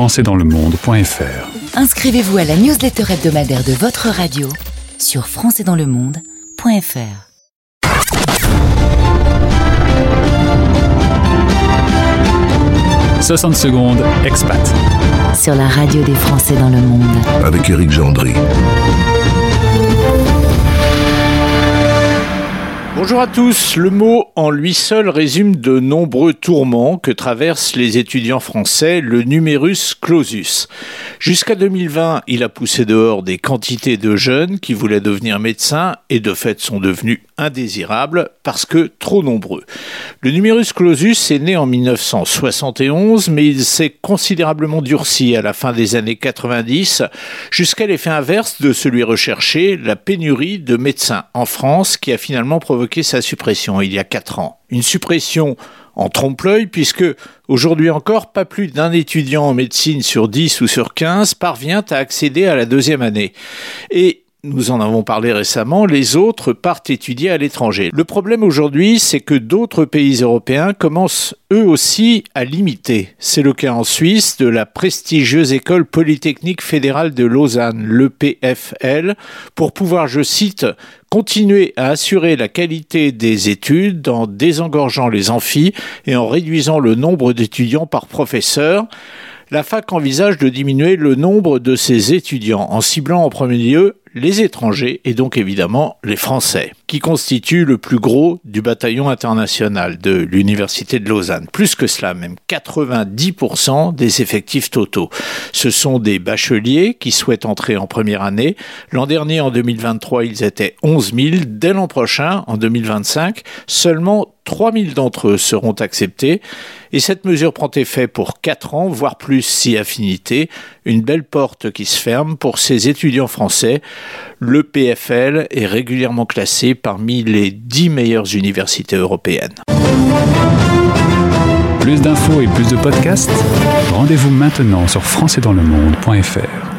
françaisdanslemonde.fr. Inscrivez-vous à la newsletter hebdomadaire de votre radio sur françaisdanslemonde.fr. 60 secondes, expat. Sur la radio des Français dans le monde. avec Éric Gendry. Bonjour à tous. Le mot en lui seul résume de nombreux tourments que traversent les étudiants français, le numerus clausus. Jusqu'à 2020, il a poussé dehors des quantités de jeunes qui voulaient devenir médecins et de fait sont devenus indésirables parce que trop nombreux. Le numerus clausus est né en 1971, mais il s'est considérablement durci à la fin des années 90 jusqu'à l'effet inverse de celui recherché, la pénurie de médecins en France qui a finalement provoqué sa suppression il y a quatre ans. Une suppression en trompe-l'œil puisque aujourd'hui encore, pas plus d'un étudiant en médecine sur 10 ou sur 15 parvient à accéder à la deuxième année. Et nous en avons parlé récemment, les autres partent étudier à l'étranger. Le problème aujourd'hui, c'est que d'autres pays européens commencent eux aussi à limiter. C'est le cas en Suisse de la prestigieuse école polytechnique fédérale de Lausanne, l'EPFL, pour pouvoir, je cite, continuer à assurer la qualité des études en désengorgeant les amphis et en réduisant le nombre d'étudiants par professeur la fac envisage de diminuer le nombre de ses étudiants en ciblant en premier lieu les étrangers et donc évidemment les Français, qui constituent le plus gros du bataillon international de l'Université de Lausanne. Plus que cela, même 90% des effectifs totaux. Ce sont des bacheliers qui souhaitent entrer en première année. L'an dernier, en 2023, ils étaient 11 000. Dès l'an prochain, en 2025, seulement 3 000 d'entre eux seront acceptés. Et cette mesure prend effet pour 4 ans, voire plus si affinité. Une belle porte qui se ferme pour ces étudiants français le PFL est régulièrement classé parmi les 10 meilleures universités européennes. Plus d'infos et plus de podcasts, rendez-vous maintenant sur françaisdanslemonde.fr.